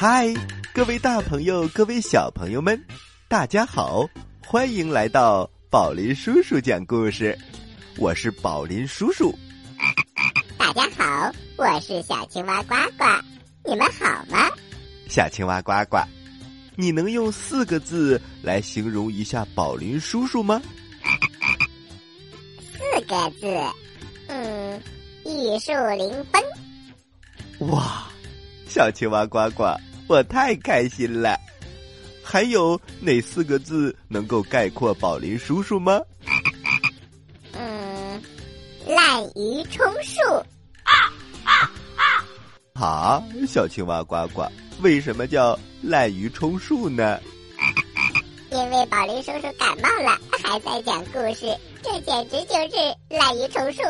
嗨，各位大朋友，各位小朋友们，大家好，欢迎来到宝林叔叔讲故事。我是宝林叔叔。大家好，我是小青蛙呱呱，你们好吗？小青蛙呱呱，你能用四个字来形容一下宝林叔叔吗？四个字，嗯，玉树临风。哇，小青蛙呱呱，我太开心了！还有哪四个字能够概括宝林叔叔吗？嗯，滥竽充数。啊啊啊好，小青蛙呱呱，为什么叫滥竽充数呢？因为宝林叔叔感冒了，还在讲故事，这简直就是滥竽充数。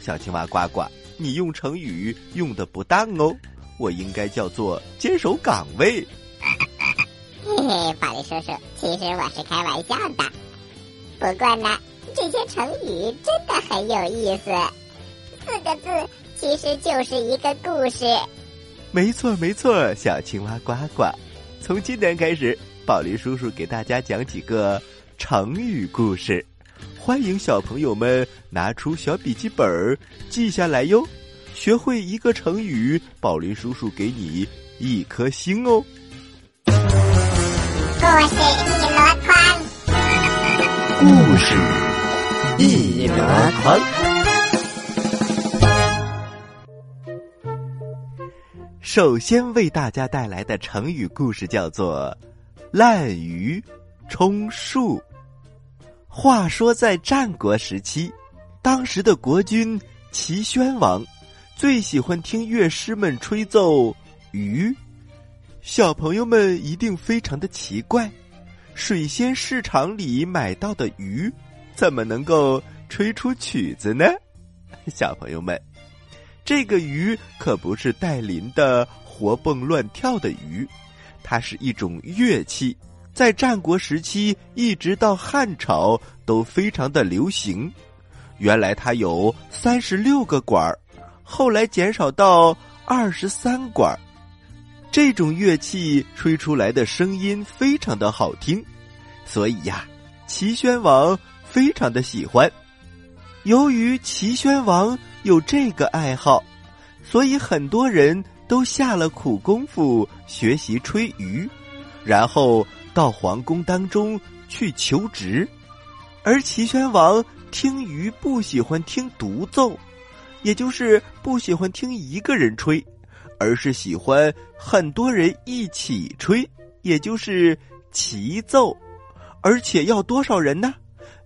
小青蛙呱呱。你用成语用的不当哦，我应该叫做坚守岗位。嘿嘿，宝林叔叔，其实我是开玩笑的。不过呢，这些成语真的很有意思。四个字其实就是一个故事。没错没错，小青蛙呱呱，从今天开始，宝林叔叔给大家讲几个成语故事。欢迎小朋友们拿出小笔记本儿记下来哟，学会一个成语，宝林叔叔给你一颗星哦。故事一箩筐，故事一箩筐。首先为大家带来的成语故事叫做“滥竽充数”。话说，在战国时期，当时的国君齐宣王最喜欢听乐师们吹奏鱼。小朋友们一定非常的奇怪，水仙市场里买到的鱼怎么能够吹出曲子呢？小朋友们，这个鱼可不是带鳞的活蹦乱跳的鱼，它是一种乐器。在战国时期，一直到汉朝都非常的流行。原来它有三十六个管儿，后来减少到二十三管。这种乐器吹出来的声音非常的好听，所以呀，齐宣王非常的喜欢。由于齐宣王有这个爱好，所以很多人都下了苦功夫学习吹竽，然后。到皇宫当中去求职，而齐宣王听鱼不喜欢听独奏，也就是不喜欢听一个人吹，而是喜欢很多人一起吹，也就是齐奏，而且要多少人呢？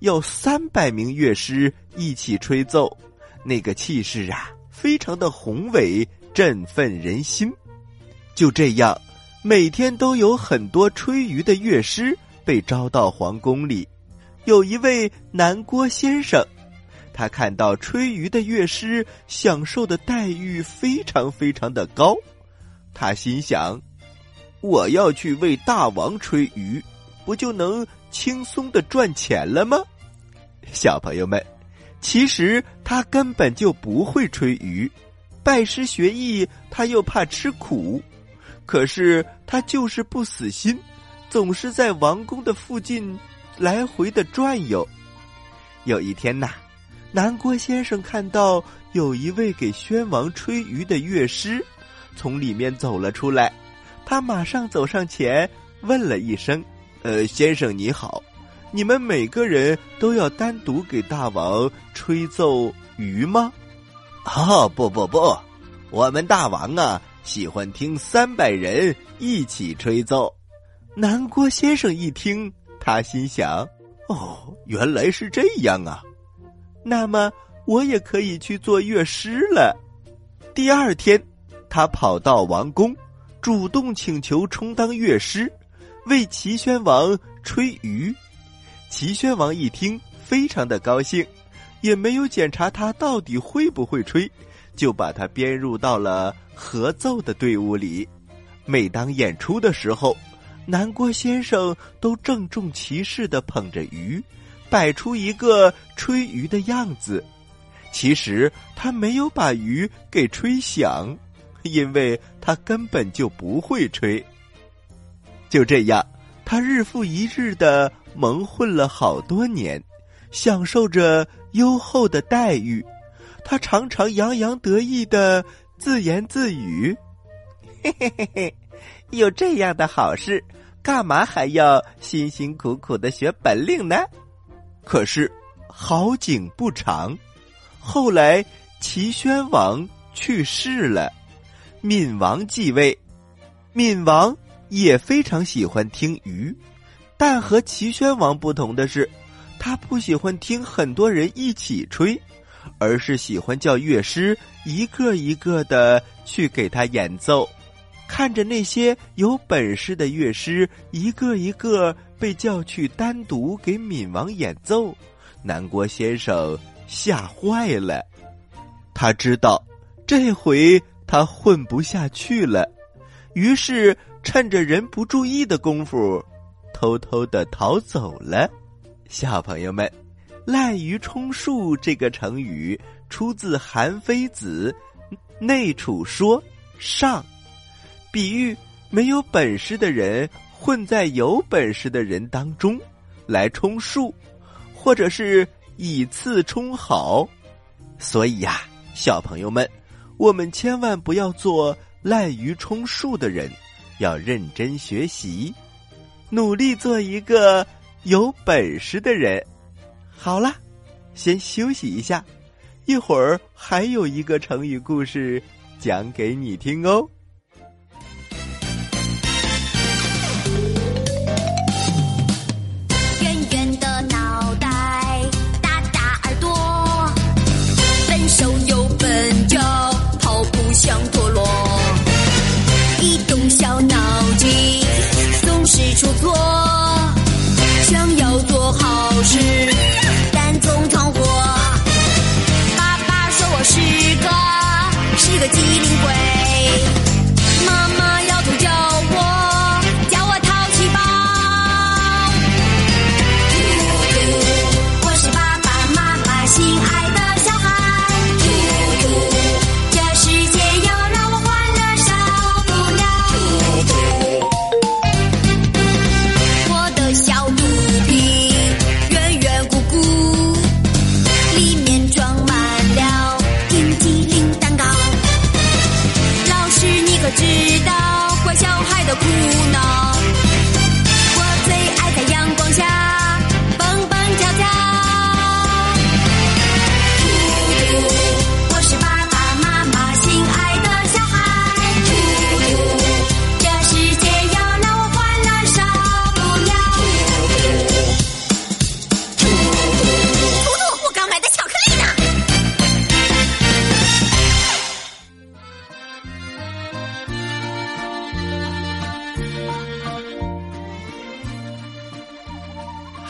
要三百名乐师一起吹奏，那个气势啊，非常的宏伟，振奋人心。就这样。每天都有很多吹竽的乐师被招到皇宫里。有一位南郭先生，他看到吹竽的乐师享受的待遇非常非常的高，他心想：我要去为大王吹竽，不就能轻松的赚钱了吗？小朋友们，其实他根本就不会吹竽，拜师学艺他又怕吃苦。可是他就是不死心，总是在王宫的附近来回的转悠。有一天呐，南郭先生看到有一位给宣王吹竽的乐师从里面走了出来，他马上走上前问了一声：“呃，先生你好，你们每个人都要单独给大王吹奏竽吗？”“哦，不不不，我们大王啊。”喜欢听三百人一起吹奏，南郭先生一听，他心想：“哦，原来是这样啊！那么我也可以去做乐师了。”第二天，他跑到王宫，主动请求充当乐师，为齐宣王吹竽。齐宣王一听，非常的高兴，也没有检查他到底会不会吹。就把他编入到了合奏的队伍里。每当演出的时候，南郭先生都郑重其事的捧着鱼，摆出一个吹鱼的样子。其实他没有把鱼给吹响，因为他根本就不会吹。就这样，他日复一日的蒙混了好多年，享受着优厚的待遇。他常常洋洋得意的自言自语：“嘿嘿嘿嘿，有这样的好事，干嘛还要辛辛苦苦的学本领呢？”可是好景不长，后来齐宣王去世了，闵王继位。闵王也非常喜欢听鱼，但和齐宣王不同的是，他不喜欢听很多人一起吹。而是喜欢叫乐师一个一个的去给他演奏，看着那些有本事的乐师一个一个被叫去单独给闵王演奏，南郭先生吓坏了。他知道这回他混不下去了，于是趁着人不注意的功夫，偷偷的逃走了。小朋友们。滥竽充数这个成语出自《韩非子·内储说》上，比喻没有本事的人混在有本事的人当中来充数，或者是以次充好。所以呀，小朋友们，我们千万不要做滥竽充数的人，要认真学习，努力做一个有本事的人。好了，先休息一下，一会儿还有一个成语故事讲给你听哦。像陀螺，一动小脑筋总是出错，想要做好事。但总闯祸。爸爸说我是个是个机灵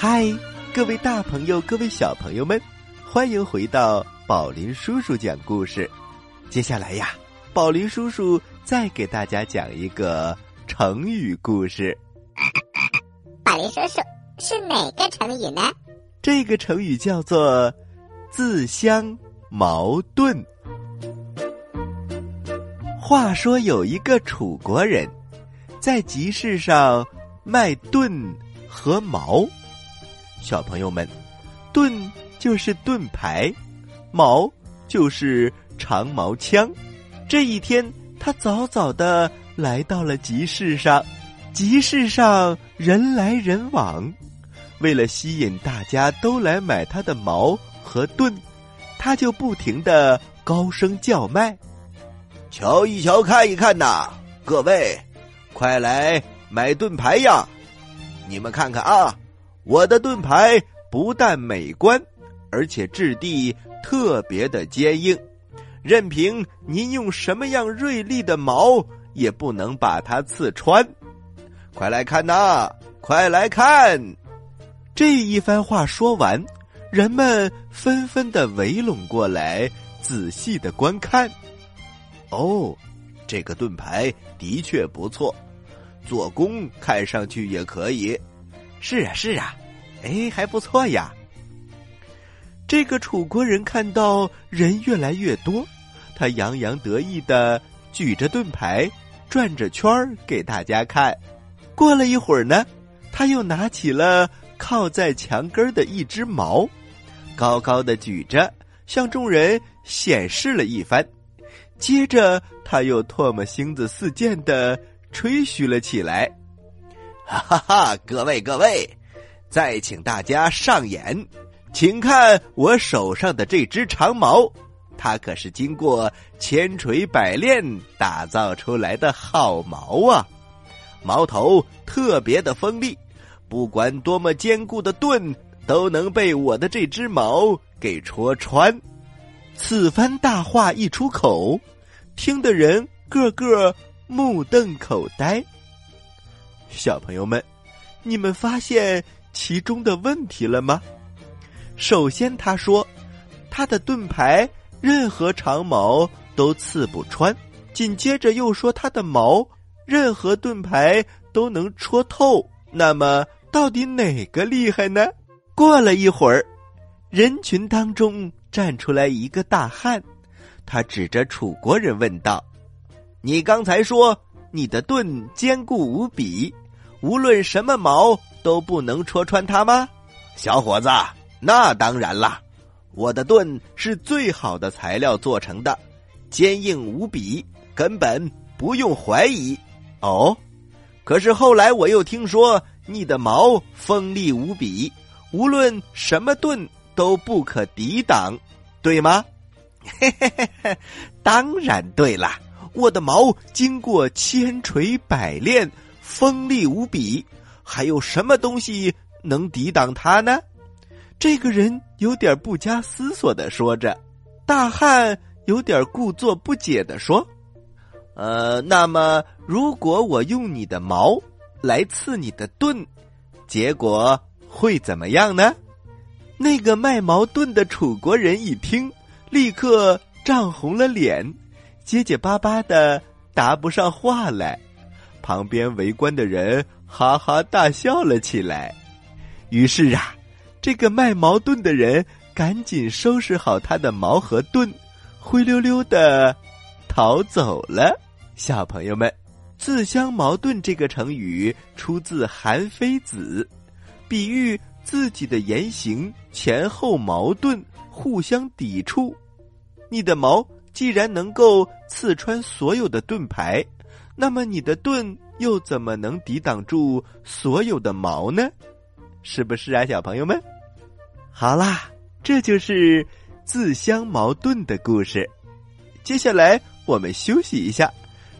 嗨，各位大朋友，各位小朋友们，欢迎回到宝林叔叔讲故事。接下来呀，宝林叔叔再给大家讲一个成语故事。宝林叔叔是哪个成语呢？这个成语叫做“自相矛盾”。话说有一个楚国人，在集市上卖盾和矛。小朋友们，盾就是盾牌，矛就是长矛枪。这一天，他早早的来到了集市上。集市上人来人往，为了吸引大家都来买他的矛和盾，他就不停的高声叫卖：“瞧一瞧，看一看呐！各位，快来买盾牌呀！你们看看啊！”我的盾牌不但美观，而且质地特别的坚硬，任凭您用什么样锐利的矛，也不能把它刺穿。快来看呐！快来看！这一番话说完，人们纷纷的围拢过来，仔细的观看。哦，这个盾牌的确不错，做工看上去也可以。是啊，是啊，哎，还不错呀。这个楚国人看到人越来越多，他洋洋得意的举着盾牌，转着圈儿给大家看。过了一会儿呢，他又拿起了靠在墙根的一只矛，高高的举着，向众人显示了一番。接着，他又唾沫星子四溅的吹嘘了起来：“哈哈哈！各位各位，再请大家上眼，请看我手上的这只长矛，它可是经过千锤百炼打造出来的好矛啊！矛头特别的锋利，不管多么坚固的盾，都能被我的这只矛给戳穿。”此番大话一出口，听的人个个目瞪口呆。小朋友们，你们发现其中的问题了吗？首先，他说他的盾牌任何长矛都刺不穿；紧接着又说他的矛任何盾牌都能戳透。那么，到底哪个厉害呢？过了一会儿，人群当中。站出来一个大汉，他指着楚国人问道：“你刚才说你的盾坚固无比，无论什么矛都不能戳穿它吗？”小伙子，那当然啦，我的盾是最好的材料做成的，坚硬无比，根本不用怀疑。哦，可是后来我又听说你的矛锋利无比，无论什么盾。都不可抵挡，对吗？嘿嘿嘿嘿，当然对了。我的矛经过千锤百炼，锋利无比。还有什么东西能抵挡它呢？这个人有点不加思索的说着。大汉有点故作不解的说：“呃，那么如果我用你的矛来刺你的盾，结果会怎么样呢？”那个卖矛盾的楚国人一听，立刻涨红了脸，结结巴巴的答不上话来。旁边围观的人哈哈大笑了起来。于是啊，这个卖矛盾的人赶紧收拾好他的矛和盾，灰溜溜的逃走了。小朋友们，“自相矛盾”这个成语出自《韩非子》，比喻。自己的言行前后矛盾，互相抵触。你的矛既然能够刺穿所有的盾牌，那么你的盾又怎么能抵挡住所有的矛呢？是不是啊，小朋友们？好啦，这就是自相矛盾的故事。接下来我们休息一下，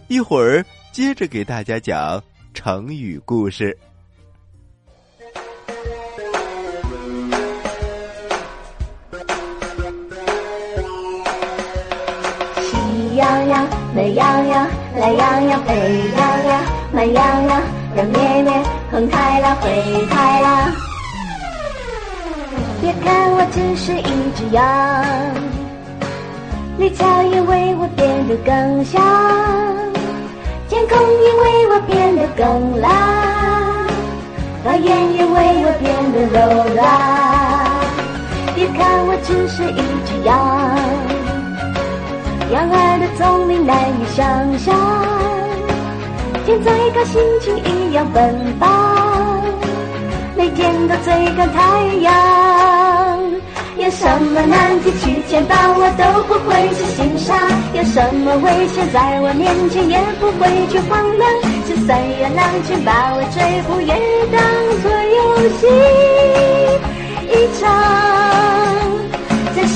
一会儿接着给大家讲成语故事。羊羊，美羊羊，懒羊羊，沸羊羊，慢羊羊，热绵绵，横开了，回开了。别看我只是一只羊，绿草也为我变得更香，天空也为我变得更蓝，花园也为我变得柔软。别看我只是一只羊。羊儿的聪明难以想象，天再高心情一样奔放，每天都追赶太阳。有什么难题去牵绊我都不会去心上，有什么危险在我面前也不会去慌乱。就算有狼群把我追捕，也当作游戏一场。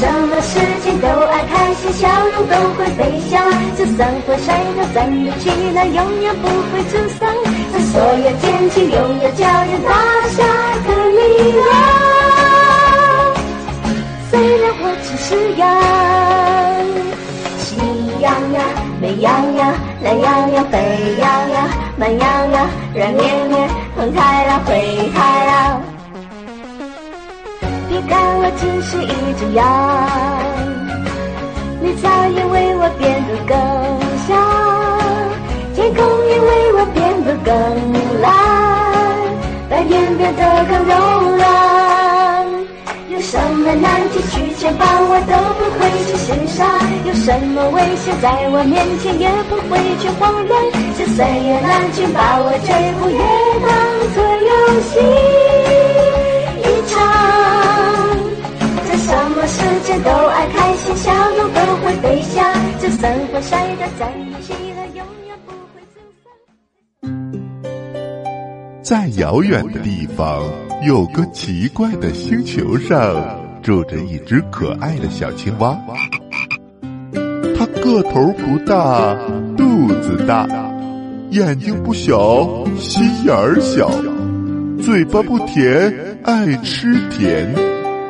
什么事情都爱开心，笑容都会飞翔。就算会摔倒，站立起来，永远不会沮丧。在所有天气，拥有叫人大下的力量。虽然我只是羊，喜羊羊，美羊羊，懒羊羊，沸羊羊，慢羊羊，软绵绵，横开了，回开了。看我只是一只羊，你早已为我变得更香，天空也为我变得更蓝，白天变得更柔软。有什么难题去牵绊我都不会去心伤。有什么危险在我面前也不会去慌乱。就算有狼群把我追捕，也当作游戏什么世界都爱开心，笑容都会飞翔。就算会晒得再稀罕，永远不会。在遥远的地方，有个奇怪的星球上，住着一只可爱的小青蛙。它个头不大，肚子大，眼睛不小，心眼儿小，嘴巴不甜，爱吃甜，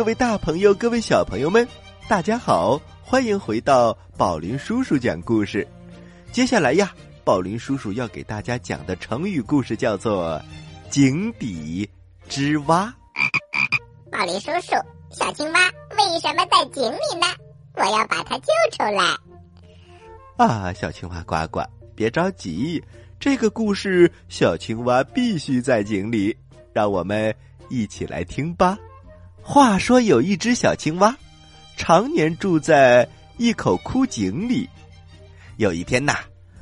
各位大朋友，各位小朋友们，大家好，欢迎回到宝林叔叔讲故事。接下来呀，宝林叔叔要给大家讲的成语故事叫做“井底之蛙宝林叔叔，小青蛙为什么在井里呢？我要把它救出来。”。啊，小青蛙呱呱，别着急，这个故事小青蛙必须在井里，让我们一起来听吧。话说有一只小青蛙，常年住在一口枯井里。有一天呐，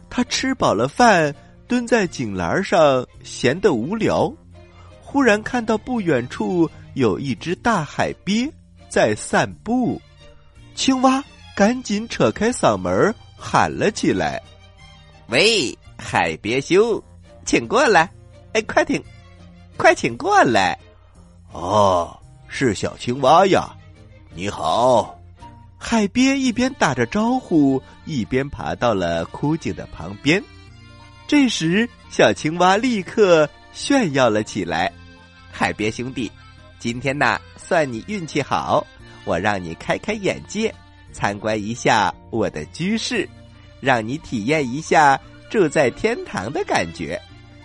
它吃饱了饭，蹲在井栏上，闲得无聊。忽然看到不远处有一只大海鳖在散步，青蛙赶紧扯开嗓门喊了起来：“喂，海鳖兄，请过来！哎，快请，快请过来！”哦。是小青蛙呀，你好！海鳖一边打着招呼，一边爬到了枯井的旁边。这时，小青蛙立刻炫耀了起来：“海鳖兄弟，今天呐，算你运气好，我让你开开眼界，参观一下我的居室，让你体验一下住在天堂的感觉。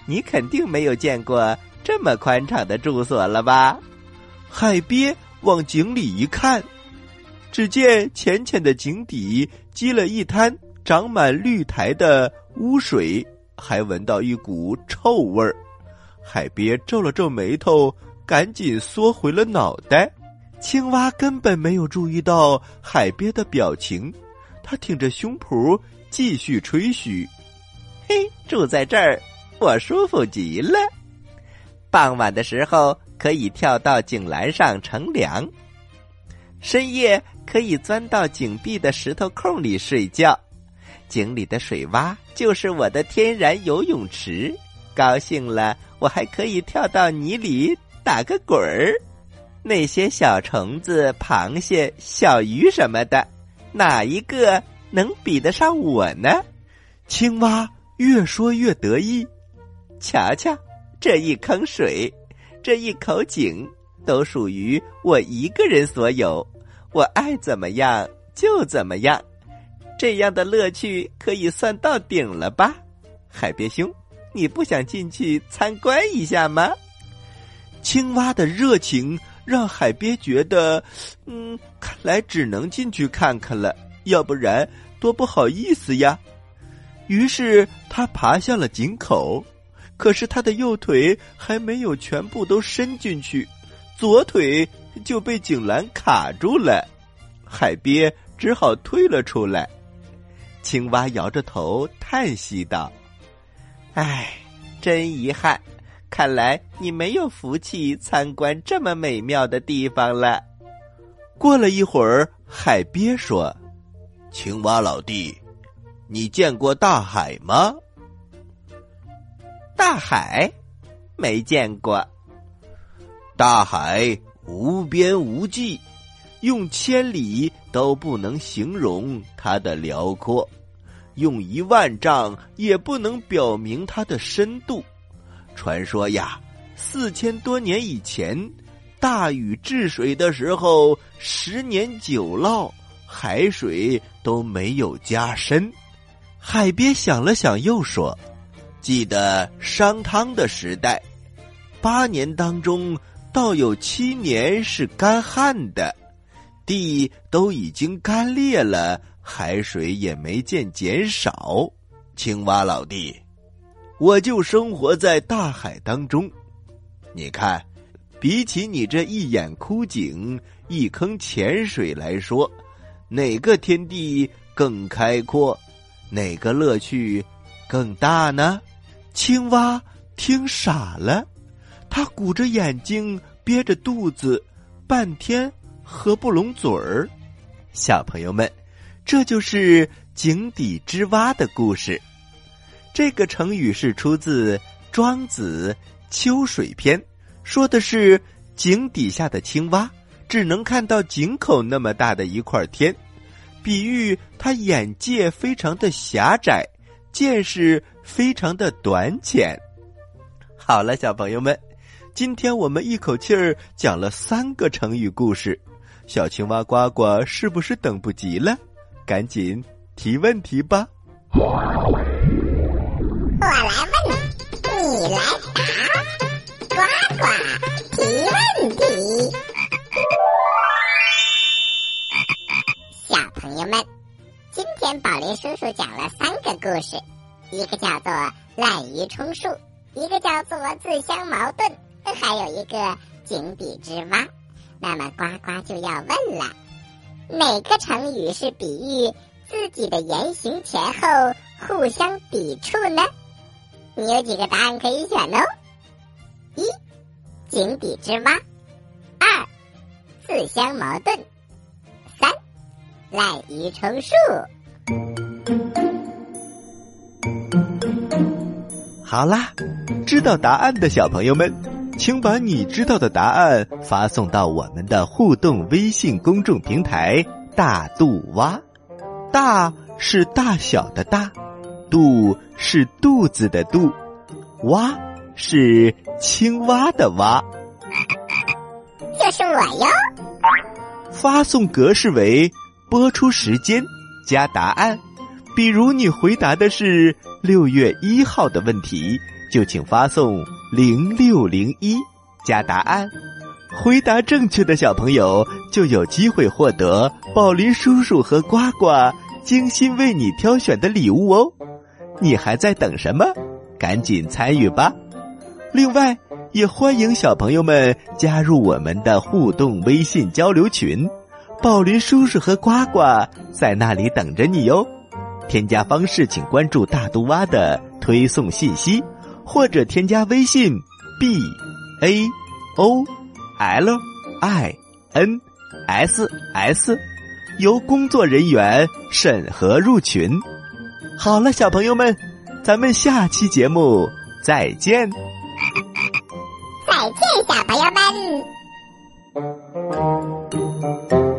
你肯定没有见过这么宽敞的住所了吧？”海鳖往井里一看，只见浅浅的井底积了一滩长满绿苔的污水，还闻到一股臭味儿。海鳖皱了皱眉头，赶紧缩回了脑袋。青蛙根本没有注意到海鳖的表情，他挺着胸脯继续吹嘘：“嘿，住在这儿，我舒服极了。傍晚的时候。”可以跳到井栏上乘凉，深夜可以钻到井壁的石头空里睡觉，井里的水洼就是我的天然游泳池。高兴了，我还可以跳到泥里打个滚儿。那些小虫子、螃蟹、小鱼什么的，哪一个能比得上我呢？青蛙越说越得意，瞧瞧这一坑水。这一口井都属于我一个人所有，我爱怎么样就怎么样，这样的乐趣可以算到顶了吧？海鳖兄，你不想进去参观一下吗？青蛙的热情让海鳖觉得，嗯，看来只能进去看看了，要不然多不好意思呀。于是他爬向了井口。可是他的右腿还没有全部都伸进去，左腿就被井栏卡住了，海鳖只好退了出来。青蛙摇着头叹息道：“唉，真遗憾，看来你没有福气参观这么美妙的地方了。”过了一会儿，海鳖说：“青蛙老弟，你见过大海吗？”大海，没见过。大海无边无际，用千里都不能形容它的辽阔，用一万丈也不能表明它的深度。传说呀，四千多年以前，大禹治水的时候，十年九涝，海水都没有加深。海鳖想了想，又说：“记得商汤的时代，八年当中，倒有七年是干旱的，地都已经干裂了，海水也没见减少。”青蛙老弟。我就生活在大海当中，你看，比起你这一眼枯井、一坑浅水来说，哪个天地更开阔，哪个乐趣更大呢？青蛙听傻了，他鼓着眼睛，憋着肚子，半天合不拢嘴儿。小朋友们，这就是井底之蛙的故事。这个成语是出自《庄子·秋水篇》，说的是井底下的青蛙只能看到井口那么大的一块天，比喻他眼界非常的狭窄，见识非常的短浅。好了，小朋友们，今天我们一口气儿讲了三个成语故事，小青蛙呱呱是不是等不及了？赶紧提问题吧！我来问，你来答，呱呱提问题。小朋友们，今天宝林叔叔讲了三个故事，一个叫做滥竽充数，一个叫做自相矛盾，还有一个井底之蛙。那么呱呱就要问了，哪个成语是比喻自己的言行前后互相抵触呢？你有几个答案可以选哦？一，井底之蛙；二，自相矛盾；三，滥竽充数。好啦，知道答案的小朋友们，请把你知道的答案发送到我们的互动微信公众平台“大肚蛙”。大是大小的大。肚是肚子的肚，蛙是青蛙的蛙，就是我哟。发送格式为播出时间加答案，比如你回答的是六月一号的问题，就请发送零六零一加答案。回答正确的小朋友就有机会获得宝林叔叔和呱呱精心为你挑选的礼物哦。你还在等什么？赶紧参与吧！另外，也欢迎小朋友们加入我们的互动微信交流群，宝林叔叔和呱呱在那里等着你哟。添加方式，请关注大毒蛙的推送信息，或者添加微信 BAO L I N S S，由工作人员审核入群。好了，小朋友们，咱们下期节目再见。再见，小朋友们。